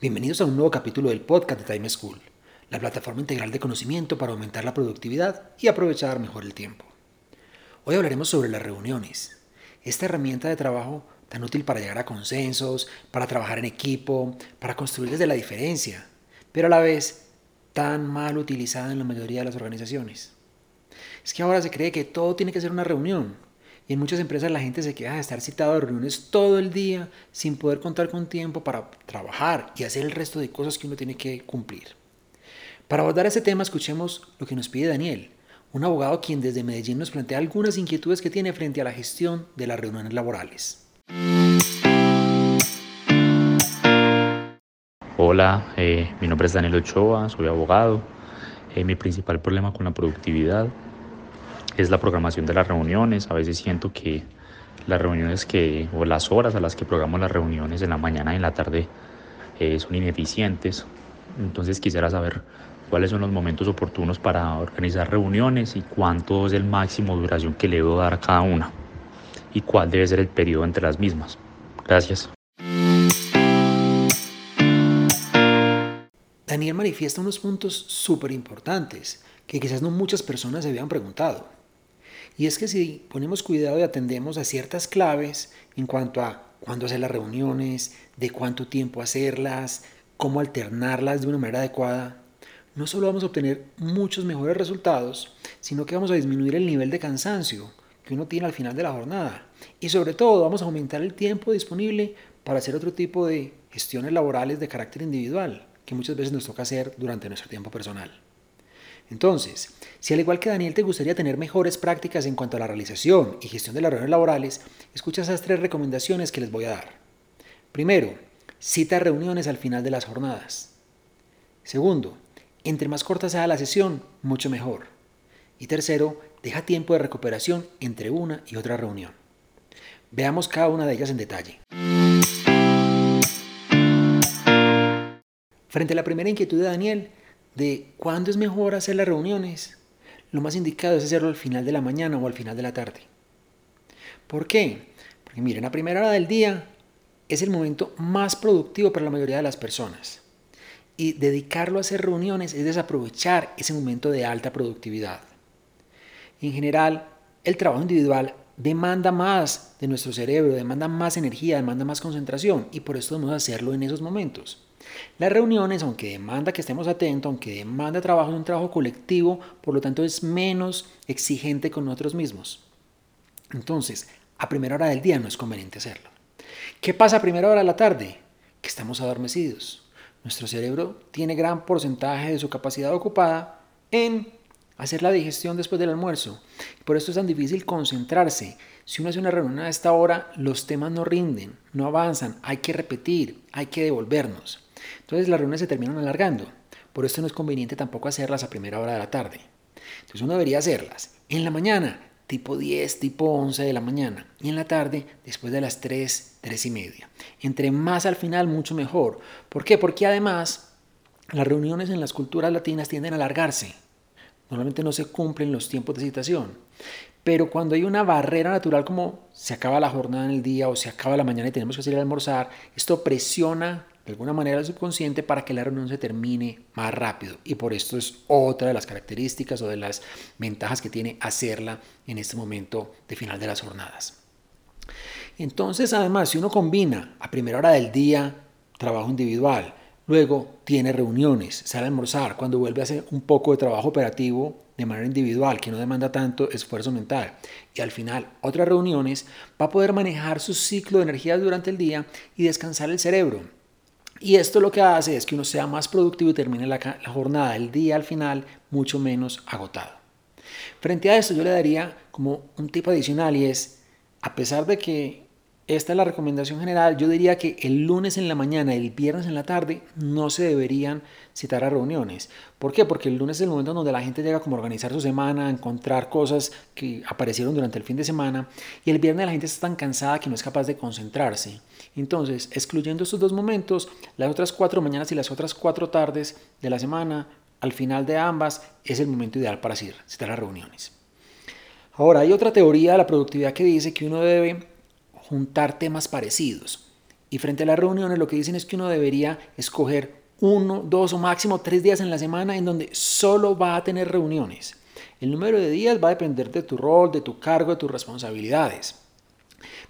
Bienvenidos a un nuevo capítulo del podcast de Time School, la plataforma integral de conocimiento para aumentar la productividad y aprovechar mejor el tiempo. Hoy hablaremos sobre las reuniones, esta herramienta de trabajo tan útil para llegar a consensos, para trabajar en equipo, para construir desde la diferencia, pero a la vez tan mal utilizada en la mayoría de las organizaciones. Es que ahora se cree que todo tiene que ser una reunión, y en muchas empresas la gente se queda de estar citado a reuniones todo el día sin poder contar con tiempo para trabajar y hacer el resto de cosas que uno tiene que cumplir. Para abordar este tema escuchemos lo que nos pide Daniel, un abogado quien desde Medellín nos plantea algunas inquietudes que tiene frente a la gestión de las reuniones laborales. Hola, eh, mi nombre es Daniel Ochoa, soy abogado. Eh, mi principal problema con la productividad es la programación de las reuniones. A veces siento que las reuniones que, o las horas a las que programo las reuniones en la mañana y en la tarde eh, son ineficientes. Entonces quisiera saber cuáles son los momentos oportunos para organizar reuniones y cuánto es el máximo duración que le debo dar a cada una y cuál debe ser el periodo entre las mismas. Gracias. Daniel manifiesta unos puntos súper importantes que quizás no muchas personas se habían preguntado. Y es que si ponemos cuidado y atendemos a ciertas claves en cuanto a cuándo hacer las reuniones, de cuánto tiempo hacerlas, cómo alternarlas de una manera adecuada, no solo vamos a obtener muchos mejores resultados, sino que vamos a disminuir el nivel de cansancio que uno tiene al final de la jornada. Y sobre todo vamos a aumentar el tiempo disponible para hacer otro tipo de gestiones laborales de carácter individual, que muchas veces nos toca hacer durante nuestro tiempo personal. Entonces, si al igual que Daniel te gustaría tener mejores prácticas en cuanto a la realización y gestión de las reuniones laborales, escucha esas tres recomendaciones que les voy a dar. Primero, cita reuniones al final de las jornadas. Segundo, entre más corta sea la sesión, mucho mejor. Y tercero, deja tiempo de recuperación entre una y otra reunión. Veamos cada una de ellas en detalle. Frente a la primera inquietud de Daniel, de cuándo es mejor hacer las reuniones, lo más indicado es hacerlo al final de la mañana o al final de la tarde. ¿Por qué? Porque miren, a primera hora del día es el momento más productivo para la mayoría de las personas. Y dedicarlo a hacer reuniones es desaprovechar ese momento de alta productividad. En general, el trabajo individual demanda más de nuestro cerebro, demanda más energía, demanda más concentración y por eso debemos hacerlo en esos momentos. Las reuniones, aunque demanda que estemos atentos, aunque demanda trabajo en un trabajo colectivo, por lo tanto es menos exigente con nosotros mismos. Entonces, a primera hora del día no es conveniente hacerlo. ¿Qué pasa a primera hora de la tarde? Que estamos adormecidos. Nuestro cerebro tiene gran porcentaje de su capacidad ocupada en hacer la digestión después del almuerzo. Por esto es tan difícil concentrarse. Si uno hace una reunión a esta hora, los temas no rinden, no avanzan, hay que repetir, hay que devolvernos. Entonces las reuniones se terminan alargando. Por esto no es conveniente tampoco hacerlas a primera hora de la tarde. Entonces uno debería hacerlas en la mañana, tipo 10, tipo 11 de la mañana, y en la tarde después de las 3, 3 y media. Entre más al final, mucho mejor. ¿Por qué? Porque además las reuniones en las culturas latinas tienden a alargarse. Normalmente no se cumplen los tiempos de citación. Pero cuando hay una barrera natural como se acaba la jornada en el día o se acaba la mañana y tenemos que salir a almorzar, esto presiona de alguna manera el subconsciente para que la reunión se termine más rápido. Y por esto es otra de las características o de las ventajas que tiene hacerla en este momento de final de las jornadas. Entonces, además, si uno combina a primera hora del día trabajo individual, luego tiene reuniones, sale a almorzar, cuando vuelve a hacer un poco de trabajo operativo de manera individual, que no demanda tanto esfuerzo mental, y al final otras reuniones, va a poder manejar su ciclo de energías durante el día y descansar el cerebro y esto lo que hace es que uno sea más productivo y termine la, jornada, el día al final, mucho menos agotado. Frente a esto yo le daría como un tip adicional y es, a pesar de que esta es la recomendación general. Yo diría que el lunes en la mañana y el viernes en la tarde no se deberían citar a reuniones. ¿Por qué? Porque el lunes es el momento donde la gente llega como a organizar su semana, a encontrar cosas que aparecieron durante el fin de semana y el viernes la gente está tan cansada que no es capaz de concentrarse. Entonces, excluyendo estos dos momentos, las otras cuatro mañanas y las otras cuatro tardes de la semana, al final de ambas, es el momento ideal para citar a reuniones. Ahora, hay otra teoría de la productividad que dice que uno debe juntar temas parecidos. Y frente a las reuniones lo que dicen es que uno debería escoger uno, dos o máximo tres días en la semana en donde solo va a tener reuniones. El número de días va a depender de tu rol, de tu cargo, de tus responsabilidades.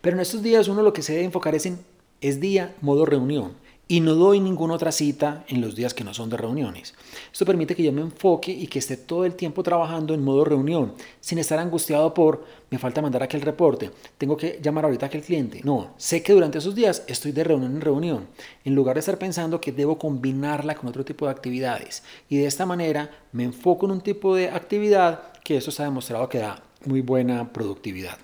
Pero en estos días uno lo que se debe enfocar es en es día, modo reunión y no doy ninguna otra cita en los días que no son de reuniones. Esto permite que yo me enfoque y que esté todo el tiempo trabajando en modo reunión, sin estar angustiado por me falta mandar aquel reporte, tengo que llamar ahorita a aquel cliente. No, sé que durante esos días estoy de reunión en reunión, en lugar de estar pensando que debo combinarla con otro tipo de actividades. Y de esta manera me enfoco en un tipo de actividad que esto está demostrado que da muy buena productividad.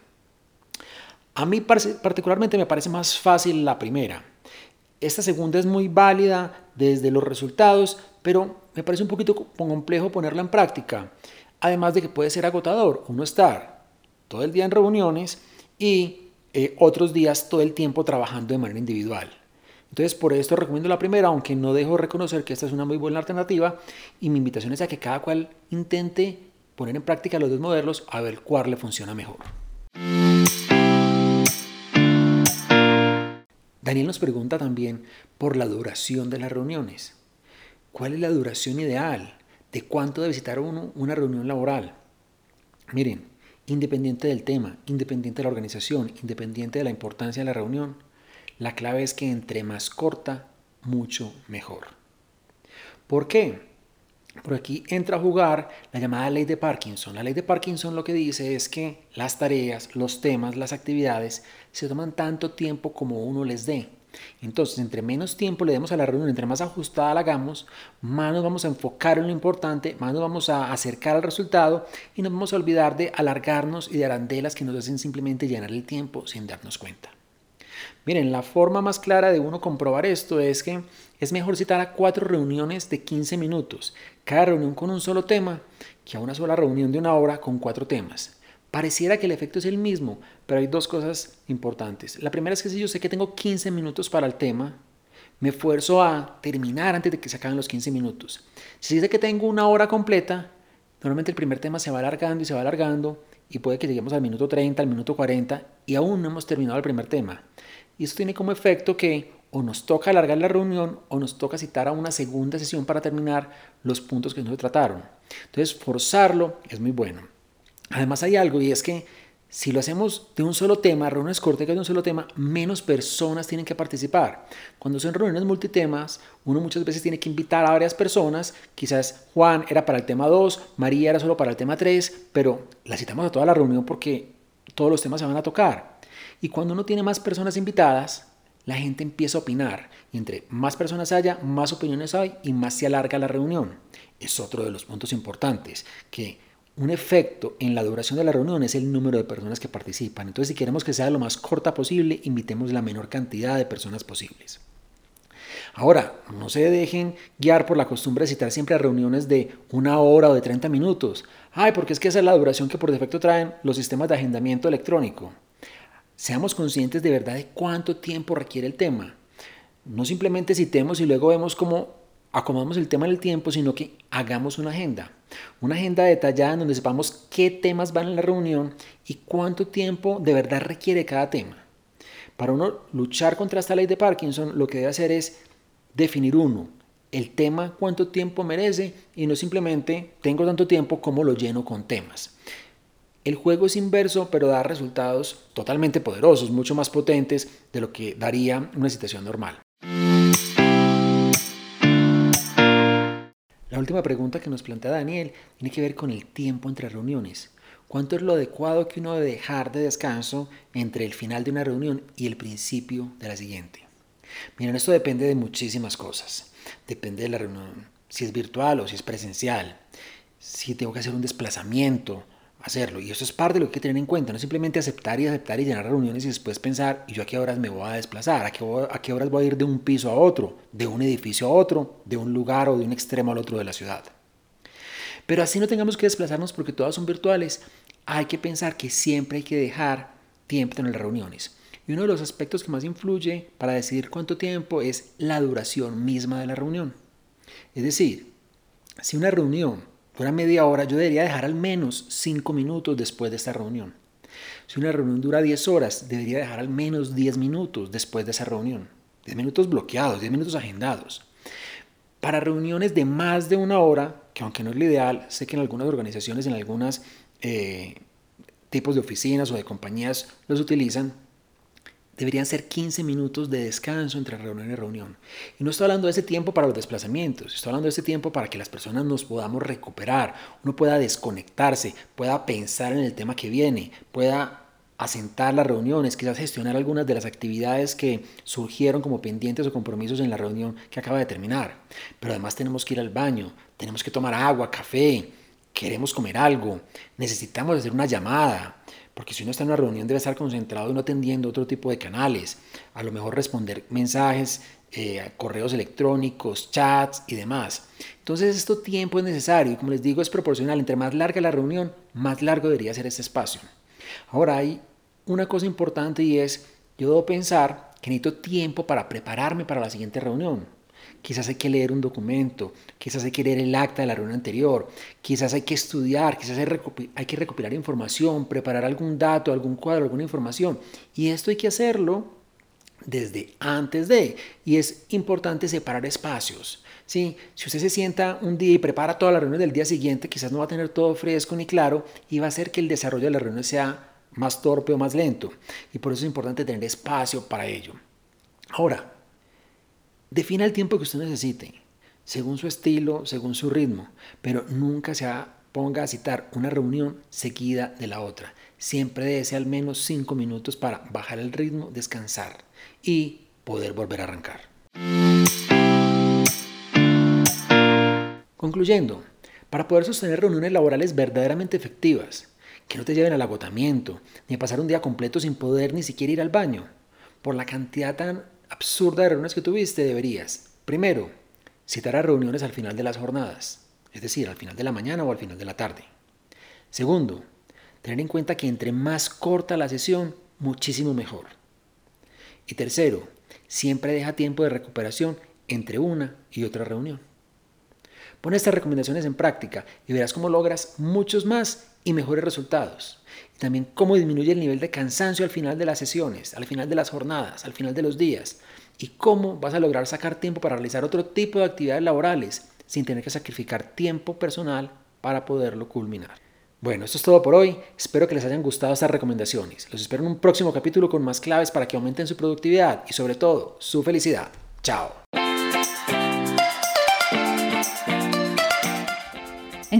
A mí particularmente me parece más fácil la primera esta segunda es muy válida desde los resultados, pero me parece un poquito complejo ponerla en práctica. Además de que puede ser agotador uno estar todo el día en reuniones y eh, otros días todo el tiempo trabajando de manera individual. Entonces, por esto recomiendo la primera, aunque no dejo reconocer que esta es una muy buena alternativa. Y mi invitación es a que cada cual intente poner en práctica los dos modelos a ver cuál le funciona mejor. Daniel nos pregunta también por la duración de las reuniones. ¿Cuál es la duración ideal? ¿De cuánto debe visitar uno una reunión laboral? Miren, independiente del tema, independiente de la organización, independiente de la importancia de la reunión, la clave es que entre más corta, mucho mejor. ¿Por qué? Por aquí entra a jugar la llamada ley de Parkinson. La ley de Parkinson lo que dice es que las tareas, los temas, las actividades se toman tanto tiempo como uno les dé. Entonces, entre menos tiempo le demos a la reunión, entre más ajustada la hagamos, más nos vamos a enfocar en lo importante, más nos vamos a acercar al resultado y nos vamos a olvidar de alargarnos y de arandelas que nos hacen simplemente llenar el tiempo sin darnos cuenta. Miren, la forma más clara de uno comprobar esto es que es mejor citar a cuatro reuniones de 15 minutos, cada reunión con un solo tema, que a una sola reunión de una hora con cuatro temas. Pareciera que el efecto es el mismo, pero hay dos cosas importantes. La primera es que si yo sé que tengo 15 minutos para el tema, me esfuerzo a terminar antes de que se acaben los 15 minutos. Si sé que tengo una hora completa, normalmente el primer tema se va alargando y se va alargando y puede que lleguemos al minuto 30, al minuto 40 y aún no hemos terminado el primer tema. Y eso tiene como efecto que o nos toca alargar la reunión o nos toca citar a una segunda sesión para terminar los puntos que no se trataron. Entonces, forzarlo es muy bueno. Además hay algo y es que si lo hacemos de un solo tema, reuniones cortas de un solo tema, menos personas tienen que participar. Cuando son reuniones multitemas, uno muchas veces tiene que invitar a varias personas. Quizás Juan era para el tema 2, María era solo para el tema 3, pero la citamos a toda la reunión porque todos los temas se van a tocar. Y cuando uno tiene más personas invitadas, la gente empieza a opinar. Y entre más personas haya, más opiniones hay y más se alarga la reunión. Es otro de los puntos importantes, que un efecto en la duración de la reunión es el número de personas que participan. Entonces, si queremos que sea lo más corta posible, invitemos la menor cantidad de personas posibles. Ahora, no se dejen guiar por la costumbre de citar siempre reuniones de una hora o de 30 minutos. Ay, porque es que esa es la duración que por defecto traen los sistemas de agendamiento electrónico. Seamos conscientes de verdad de cuánto tiempo requiere el tema. No simplemente citemos y luego vemos cómo acomodamos el tema en el tiempo, sino que hagamos una agenda. Una agenda detallada en donde sepamos qué temas van en la reunión y cuánto tiempo de verdad requiere cada tema. Para uno luchar contra esta ley de Parkinson, lo que debe hacer es definir uno, el tema cuánto tiempo merece y no simplemente tengo tanto tiempo como lo lleno con temas. El juego es inverso, pero da resultados totalmente poderosos, mucho más potentes de lo que daría una situación normal. La última pregunta que nos plantea Daniel tiene que ver con el tiempo entre reuniones. ¿Cuánto es lo adecuado que uno debe dejar de descanso entre el final de una reunión y el principio de la siguiente? Miren, esto depende de muchísimas cosas. Depende de la reunión, si es virtual o si es presencial, si tengo que hacer un desplazamiento, hacerlo. Y eso es parte de lo que hay que tener en cuenta, no simplemente aceptar y aceptar y llenar reuniones y después pensar, ¿y yo a qué horas me voy a desplazar? ¿A qué, ¿A qué horas voy a ir de un piso a otro, de un edificio a otro, de un lugar o de un extremo al otro de la ciudad? Pero así no tengamos que desplazarnos porque todas son virtuales, hay que pensar que siempre hay que dejar tiempo en las reuniones. Y uno de los aspectos que más influye para decidir cuánto tiempo es la duración misma de la reunión. Es decir, si una reunión dura media hora, yo debería dejar al menos 5 minutos después de esta reunión. Si una reunión dura 10 horas, debería dejar al menos 10 minutos después de esa reunión. 10 minutos bloqueados, 10 minutos agendados. Para reuniones de más de una hora, que aunque no es lo ideal, sé que en algunas organizaciones, en algunos eh, tipos de oficinas o de compañías los utilizan, deberían ser 15 minutos de descanso entre reunión y reunión. Y no estoy hablando de ese tiempo para los desplazamientos, estoy hablando de ese tiempo para que las personas nos podamos recuperar, uno pueda desconectarse, pueda pensar en el tema que viene, pueda asentar las reuniones, quizás gestionar algunas de las actividades que surgieron como pendientes o compromisos en la reunión que acaba de terminar. Pero además tenemos que ir al baño, tenemos que tomar agua, café, queremos comer algo, necesitamos hacer una llamada, porque si uno está en una reunión debe estar concentrado no atendiendo otro tipo de canales, a lo mejor responder mensajes, eh, correos electrónicos, chats y demás. Entonces, esto tiempo es necesario como les digo, es proporcional. Entre más larga la reunión, más largo debería ser este espacio. Ahora, hay una cosa importante y es, yo debo pensar que necesito tiempo para prepararme para la siguiente reunión. Quizás hay que leer un documento, quizás hay que leer el acta de la reunión anterior, quizás hay que estudiar, quizás hay, que recopilar información, preparar algún dato, algún cuadro, alguna información. Y esto hay que hacerlo desde antes de. Y es importante separar espacios. ¿sí? Si usted se sienta un día y prepara toda la reunión del día siguiente, quizás no va a tener todo fresco ni claro y va a hacer que el desarrollo de la reunión sea más torpe o más lento. Y por eso es importante tener espacio para ello. Ahora, Defina el tiempo que usted necesite, según su estilo, según su ritmo, pero nunca se ponga a citar una reunión seguida de la otra. Siempre dése al menos cinco minutos para bajar el ritmo, descansar y poder volver a arrancar. Concluyendo, para poder sostener reuniones laborales verdaderamente efectivas, que no te lleven al agotamiento, ni a pasar un día completo sin poder ni siquiera ir al baño, por la cantidad tan absurda de reuniones que tuviste, deberías, primero, citar a reuniones al final de las jornadas, es decir, al final de la mañana o al final de la tarde. Segundo, tener en cuenta que entre más corta la sesión, muchísimo mejor. Y tercero, siempre deja tiempo de recuperación entre una y otra reunión. Pon estas recomendaciones en práctica y verás cómo logras muchos más y mejores resultados. Y también cómo disminuye el nivel de cansancio al final de las sesiones, al final de las jornadas, al final de los días. Y cómo vas a lograr sacar tiempo para realizar otro tipo de actividades laborales sin tener que sacrificar tiempo personal para poderlo culminar. Bueno, esto es todo por hoy. Espero que les hayan gustado estas recomendaciones. Los espero en un próximo capítulo con más claves para que aumenten su productividad y sobre todo su felicidad. Chao.